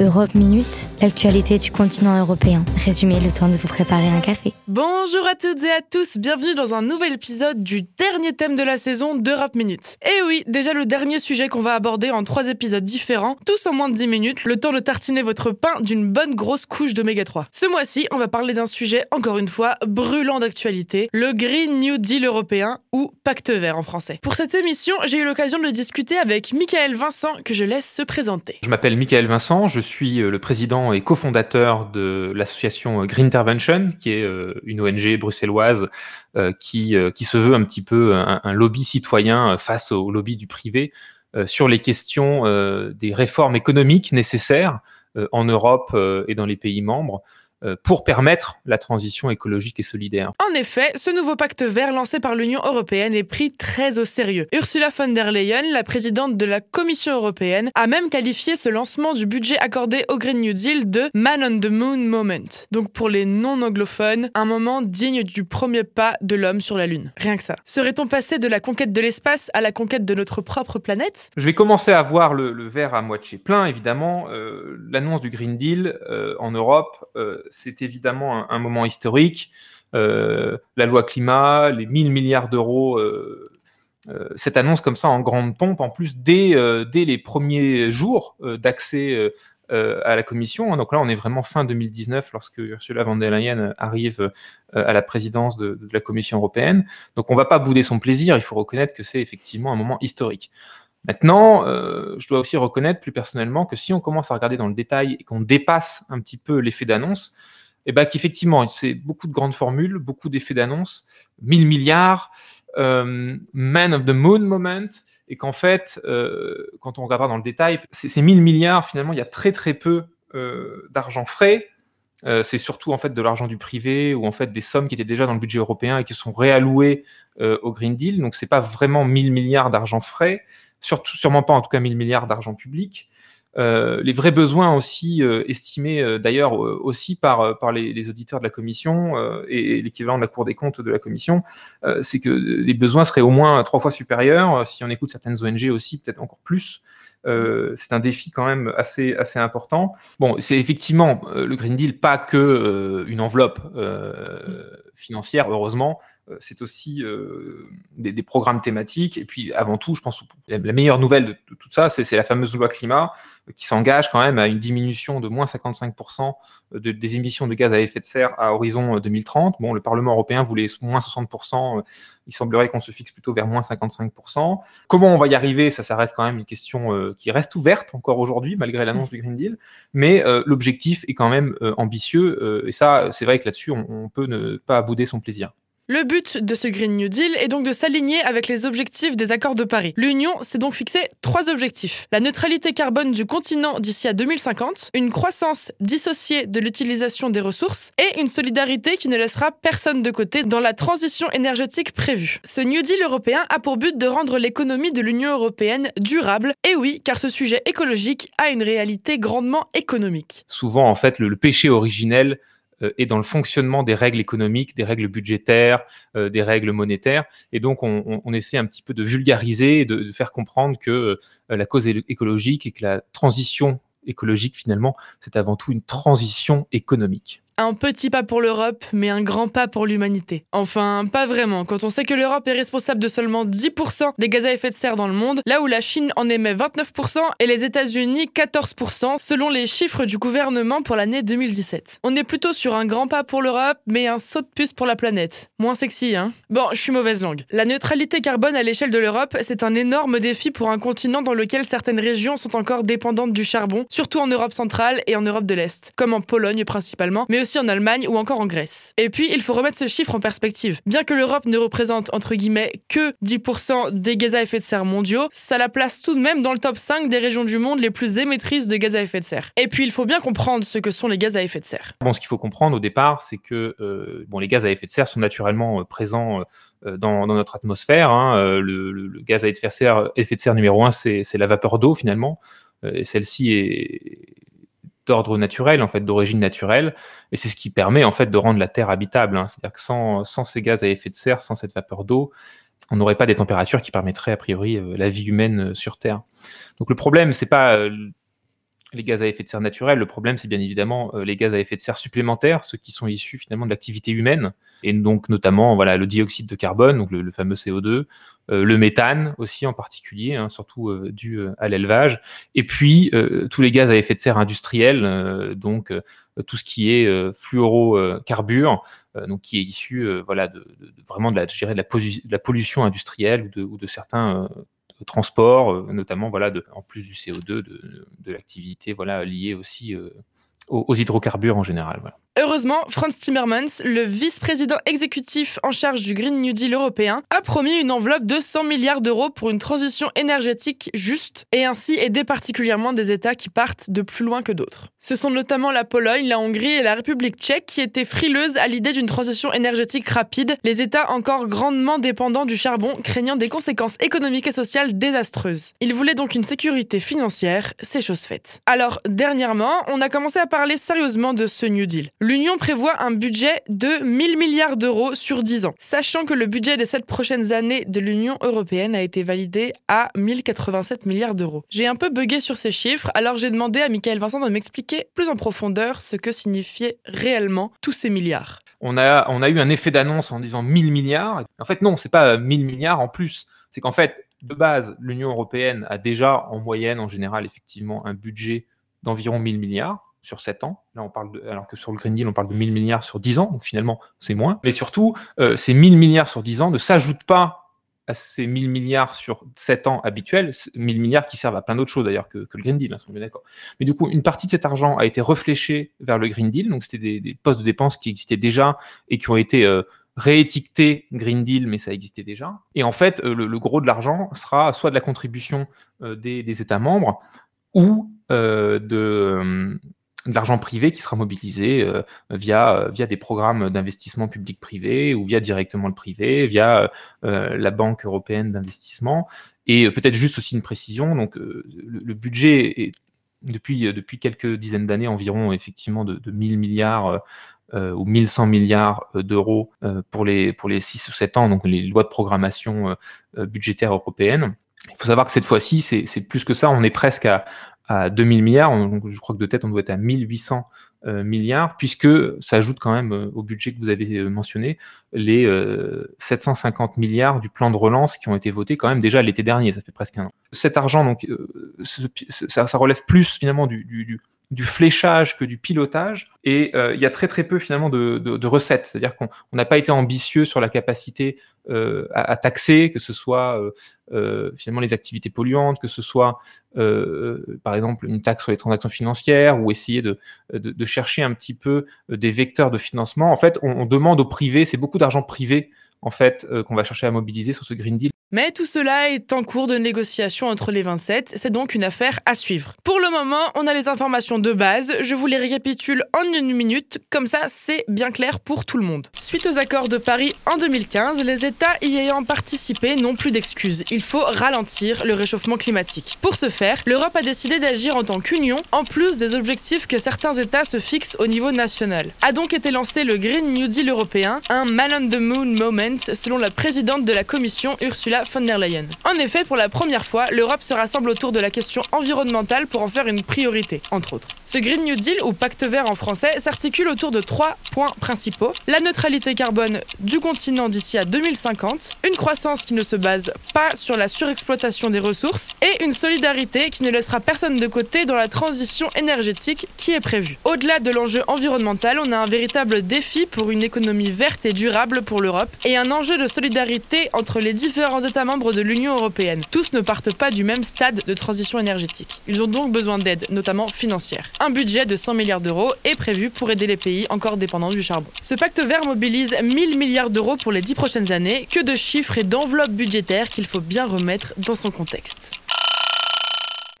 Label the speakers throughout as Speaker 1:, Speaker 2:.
Speaker 1: Europe Minute, l'actualité du continent européen. Résumé, le temps de vous préparer un café.
Speaker 2: Bonjour à toutes et à tous, bienvenue dans un nouvel épisode du dernier thème de la saison d'Europe Minute. Et oui, déjà le dernier sujet qu'on va aborder en trois épisodes différents, tous en moins de 10 minutes, le temps de tartiner votre pain d'une bonne grosse couche d'oméga 3. Ce mois-ci, on va parler d'un sujet, encore une fois, brûlant d'actualité, le Green New Deal européen, ou Pacte vert en français. Pour cette émission, j'ai eu l'occasion de discuter avec Michael Vincent, que je laisse se présenter.
Speaker 3: Je m'appelle Michael Vincent, je suis euh, le président et cofondateur de l'association euh, Green Intervention, qui est euh, une ONG bruxelloise qui se veut un petit peu un, lobby citoyen face au lobby du privé sur les questions des réformes économiques nécessaires en Europe et dans les pays membres. Euh, pour permettre la transition écologique et solidaire.
Speaker 2: En effet, ce nouveau pacte vert lancé par l'Union européenne est pris très au sérieux. Ursula von der Leyen, la présidente de la Commission européenne, a même qualifié ce lancement du budget accordé au Green New Deal de Man on the Moon Moment. Donc pour les non-anglophones, un moment digne du premier pas de l'homme sur la Lune. Rien que ça. Serait-on passé de la conquête de l'espace à la conquête de notre propre planète?
Speaker 3: Je vais commencer à voir le, verre à moitié plein, évidemment. Euh, l'annonce du Green Deal euh, en Europe, c'est évidemment un, moment historique. Euh, la loi climat, les 1000 milliards d'euros, euh, euh, cette annonce comme ça en grande pompe, en plus dès, les premiers jours d'accès à la Commission. Donc là, on est vraiment fin 2019 lorsque Ursula von der Leyen arrive à la présidence de, de, la Commission européenne. Donc on ne va pas bouder son plaisir, il faut reconnaître que c'est effectivement un moment historique. Maintenant, je dois aussi reconnaître plus personnellement que si on commence à regarder dans le détail et qu'on dépasse un petit peu l'effet d'annonce, eh ben, qu'effectivement, c'est beaucoup de grandes formules, beaucoup d'effets d'annonce, 1000 milliards, euh, Man of the Moon moment, et qu'en fait, euh, quand on regardera dans le détail, ces 1000 milliards, finalement, il y a très très peu euh, d'argent frais. Euh, c'est surtout en fait de l'argent du privé ou en fait des sommes qui étaient déjà dans le budget européen et qui sont réallouées euh, au Green Deal. Donc c'est pas vraiment 1000 milliards d'argent frais, surtout sûrement pas en tout cas 1000 milliards d'argent public. Euh, les vrais besoins aussi euh, estimés euh, d'ailleurs aussi par, par les, auditeurs de la commission et, l'équivalent de la Cour des comptes de la commission, c'est que les besoins seraient au moins trois fois supérieurs. Si on écoute certaines ONG aussi, peut-être encore plus. C'est un défi quand même assez, assez important. Bon, c'est effectivement le Green Deal, pas que une enveloppe financière, heureusement, euh, c'est aussi euh, des, programmes thématiques. Et puis, avant tout, je pense que la meilleure nouvelle de, tout ça, c'est la fameuse loi climat euh, qui s'engage quand même à une diminution de moins 55% des émissions de gaz à effet de serre à horizon 2030. Bon, le Parlement européen voulait moins 60%. il semblerait qu'on se fixe plutôt vers moins 55%. Comment on va y arriver? Ça, ça reste quand même une question qui reste ouverte encore aujourd'hui, malgré l'annonce du Green Deal. Mais l'objectif est quand même ambitieux. et ça, c'est vrai que là-dessus, on, on peut ne pas bouder son plaisir.
Speaker 2: Le but de ce Green New Deal est donc de s'aligner avec les objectifs des accords de Paris. L'Union s'est donc fixé trois objectifs. La neutralité carbone du continent d'ici à 2050, une croissance dissociée de l'utilisation des ressources et une solidarité qui ne laissera personne de côté dans la transition énergétique prévue. Ce New Deal européen a pour but de rendre l'économie de l'Union européenne durable, et oui, car ce sujet écologique a une réalité grandement économique.
Speaker 3: Souvent, en fait, le péché originel et dans le fonctionnement des règles économiques, des règles budgétaires, euh, des règles monétaires. Et donc, on, essaie un petit peu de vulgariser de, faire comprendre que euh, la cause écologique et que la transition écologique, finalement, c'est avant tout une transition économique.
Speaker 2: Un petit pas pour l'Europe, mais un grand pas pour l'humanité. Enfin, pas vraiment, quand on sait que l'Europe est responsable de seulement 10% des gaz à effet de serre dans le monde, là où la Chine en émet 29% et les États-Unis 14%, selon les chiffres du gouvernement pour l'année 2017. On est plutôt sur un grand pas pour l'Europe, mais un saut de puce pour la planète. Moins sexy, hein Bon, je suis mauvaise langue. La neutralité carbone à l'échelle de l'Europe, c'est un énorme défi pour un continent dans lequel certaines régions sont encore dépendantes du charbon, surtout en Europe centrale et en Europe de l'Est, comme en Pologne principalement, aussi en Allemagne ou encore en Grèce. Et puis, il faut remettre ce chiffre en perspective. Bien que l'Europe ne représente entre guillemets que 10% des gaz à effet de serre mondiaux, ça la place tout de même dans le top 5 des régions du monde les plus émettrices de gaz à effet de serre. Et puis, il faut bien comprendre ce que sont les gaz à effet de serre.
Speaker 3: Bon, ce qu'il faut comprendre au départ, c'est que euh, bon, les gaz à effet de serre sont naturellement euh, présents euh, dans, notre atmosphère. Hein. Le, gaz à effet de serre, effet de serre numéro 1, c'est la vapeur d'eau finalement. et celle-ci est d'ordre naturel, en fait, d'origine naturelle, et c'est ce qui permet en fait de rendre la Terre habitable. Hein. C'est-à-dire que sans, sans, ces gaz à effet de serre, sans cette vapeur d'eau, on n'aurait pas des températures qui permettraient a priori euh, la vie humaine euh, sur Terre. Donc le problème, c'est pas euh, les gaz à effet de serre naturels. Le problème, c'est bien évidemment les gaz à effet de serre supplémentaires, ceux qui sont issus finalement de l'activité humaine, et donc notamment voilà le dioxyde de carbone, donc le, fameux CO2, le méthane aussi en particulier, hein, surtout dû à l'élevage, et puis tous les gaz à effet de serre industriels, donc tout ce qui est fluorocarbures, donc qui est issu voilà de, vraiment de la, pollution industrielle ou de certains transport, euh, notamment voilà, en plus du CO2, de, l'activité voilà, liée aussi euh, aux, hydrocarbures en général.
Speaker 2: Heureusement, Franz Timmermans, le vice-président exécutif en charge du Green New Deal européen, a promis une enveloppe de 100 milliards d'euros pour une transition énergétique juste et ainsi aider particulièrement des États qui partent de plus loin que d'autres. Ce sont notamment la Pologne, la Hongrie et la République tchèque qui étaient frileuses à l'idée d'une transition énergétique rapide, les États encore grandement dépendants du charbon craignant des conséquences économiques et sociales désastreuses. Ils voulaient donc une sécurité financière, c'est chose faite. Alors, dernièrement, on a commencé à parler sérieusement de ce New Deal l'Union prévoit un budget de 1000 milliards d'euros sur 10 ans, sachant que le budget des 7 prochaines années de l'Union européenne a été validé à 1087 milliards d'euros. J'ai un peu bugué sur ces chiffres, alors j'ai demandé à Michael Vincent de m'expliquer plus en profondeur ce que signifiaient réellement tous ces milliards.
Speaker 3: On a, eu un effet d'annonce en disant 1000 milliards. En fait, non, c'est pas 1000 milliards en plus. C'est qu'en fait, de base, l'Union européenne a déjà en moyenne, en général, effectivement, un budget d'environ 1000 milliards sur 7 ans. Là, on parle de, alors que sur le Green Deal, on parle de 1000 milliards sur 10 ans, donc finalement, c'est moins. Mais surtout, euh, ces 1000 milliards sur 10 ans ne s'ajoutent pas à ces 1000 milliards sur 7 ans habituels, 1000 milliards qui servent à plein d'autres choses d'ailleurs que, le Green Deal, hein, d'accord. Mais du coup, une partie de cet argent a été réfléchée vers le Green Deal, donc c'était des, postes de dépenses qui existaient déjà et qui ont été euh, réétiquetés Green Deal, mais ça existait déjà. Et en fait, euh, le, gros de l'argent sera soit de la contribution des, des, États membres ou de de l'argent privé qui sera mobilisé euh, via, euh, via des programmes d'investissement public-privé ou via directement le privé, via euh, la Banque européenne d'investissement. Et peut-être juste aussi une précision, donc le, budget est depuis, depuis quelques dizaines d'années environ effectivement de, de 1000 milliards ou 1100 milliards d'euros pour, les, pour les 6 ou 7 ans, donc les lois de programmation budgétaire européenne. Il faut savoir que cette fois-ci, c'est plus que ça, on est presque à, à 2000 milliards. je crois que de tête, on doit être à 1800 euh, milliards, puisque ça ajoute quand même euh, au budget que vous avez euh, mentionné les 750 milliards du plan de relance qui ont été votés quand même déjà l'été dernier, ça fait presque un an. Cet argent, donc, ça, relève plus finalement du, du, du fléchage que du pilotage. Et euh, il y a très très peu finalement de, recettes. C'est-à-dire qu'on n'a pas été ambitieux sur la capacité euh, à, taxer, que ce soit euh, finalement les activités polluantes, que ce soit par exemple une taxe sur les transactions financières, ou essayer de, chercher un petit peu des vecteurs de financement. En fait, on, on demande au privé, c'est beaucoup d'argent privé en fait qu'on va chercher à mobiliser sur ce Green Deal
Speaker 2: mais tout cela est en cours de négociation entre les 27, c'est donc une affaire à suivre. Pour le moment, on a les informations de base, je vous les récapitule en une minute, comme ça c'est bien clair pour tout le monde. Suite aux accords de Paris en 2015, les États y ayant participé n'ont plus d'excuses, il faut ralentir le réchauffement climatique. Pour ce faire, l'Europe a décidé d'agir en tant qu'union, en plus des objectifs que certains États se fixent au niveau national. A donc été lancé le Green New Deal européen, un man on the moon moment selon la présidente de la Commission Von der Leyen. En effet, pour la première fois, l'Europe se rassemble autour de la question environnementale pour en faire une priorité, entre autres. Ce Green New Deal, ou pacte vert en français, s'articule autour de trois points principaux. La neutralité carbone du continent d'ici à 2050, une croissance qui ne se base pas sur la surexploitation des ressources, et une solidarité qui ne laissera personne de côté dans la transition énergétique qui est prévue. Au-delà de l'enjeu environnemental, on a un véritable défi pour une économie verte et durable pour l'Europe, et un enjeu de solidarité entre les différents États membres de l'Union européenne. Tous ne partent pas du même stade de transition énergétique. Ils ont donc besoin d'aide, notamment financière. Un budget de 100 milliards d'euros est prévu pour aider les pays encore dépendants du charbon. Ce pacte vert mobilise 1000 milliards d'euros pour les 10 prochaines années. Que de chiffres et d'enveloppes budgétaires qu'il faut bien remettre dans son contexte.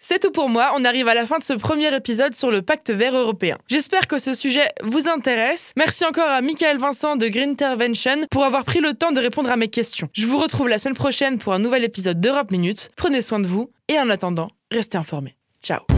Speaker 2: C'est tout pour moi, on arrive à la fin de ce premier épisode sur le pacte vert européen. J'espère que ce sujet vous intéresse. Merci encore à Michael Vincent de Green Intervention pour avoir pris le temps de répondre à mes questions. Je vous retrouve la semaine prochaine pour un nouvel épisode d'Europe Minute. Prenez soin de vous et en attendant, restez informés. Ciao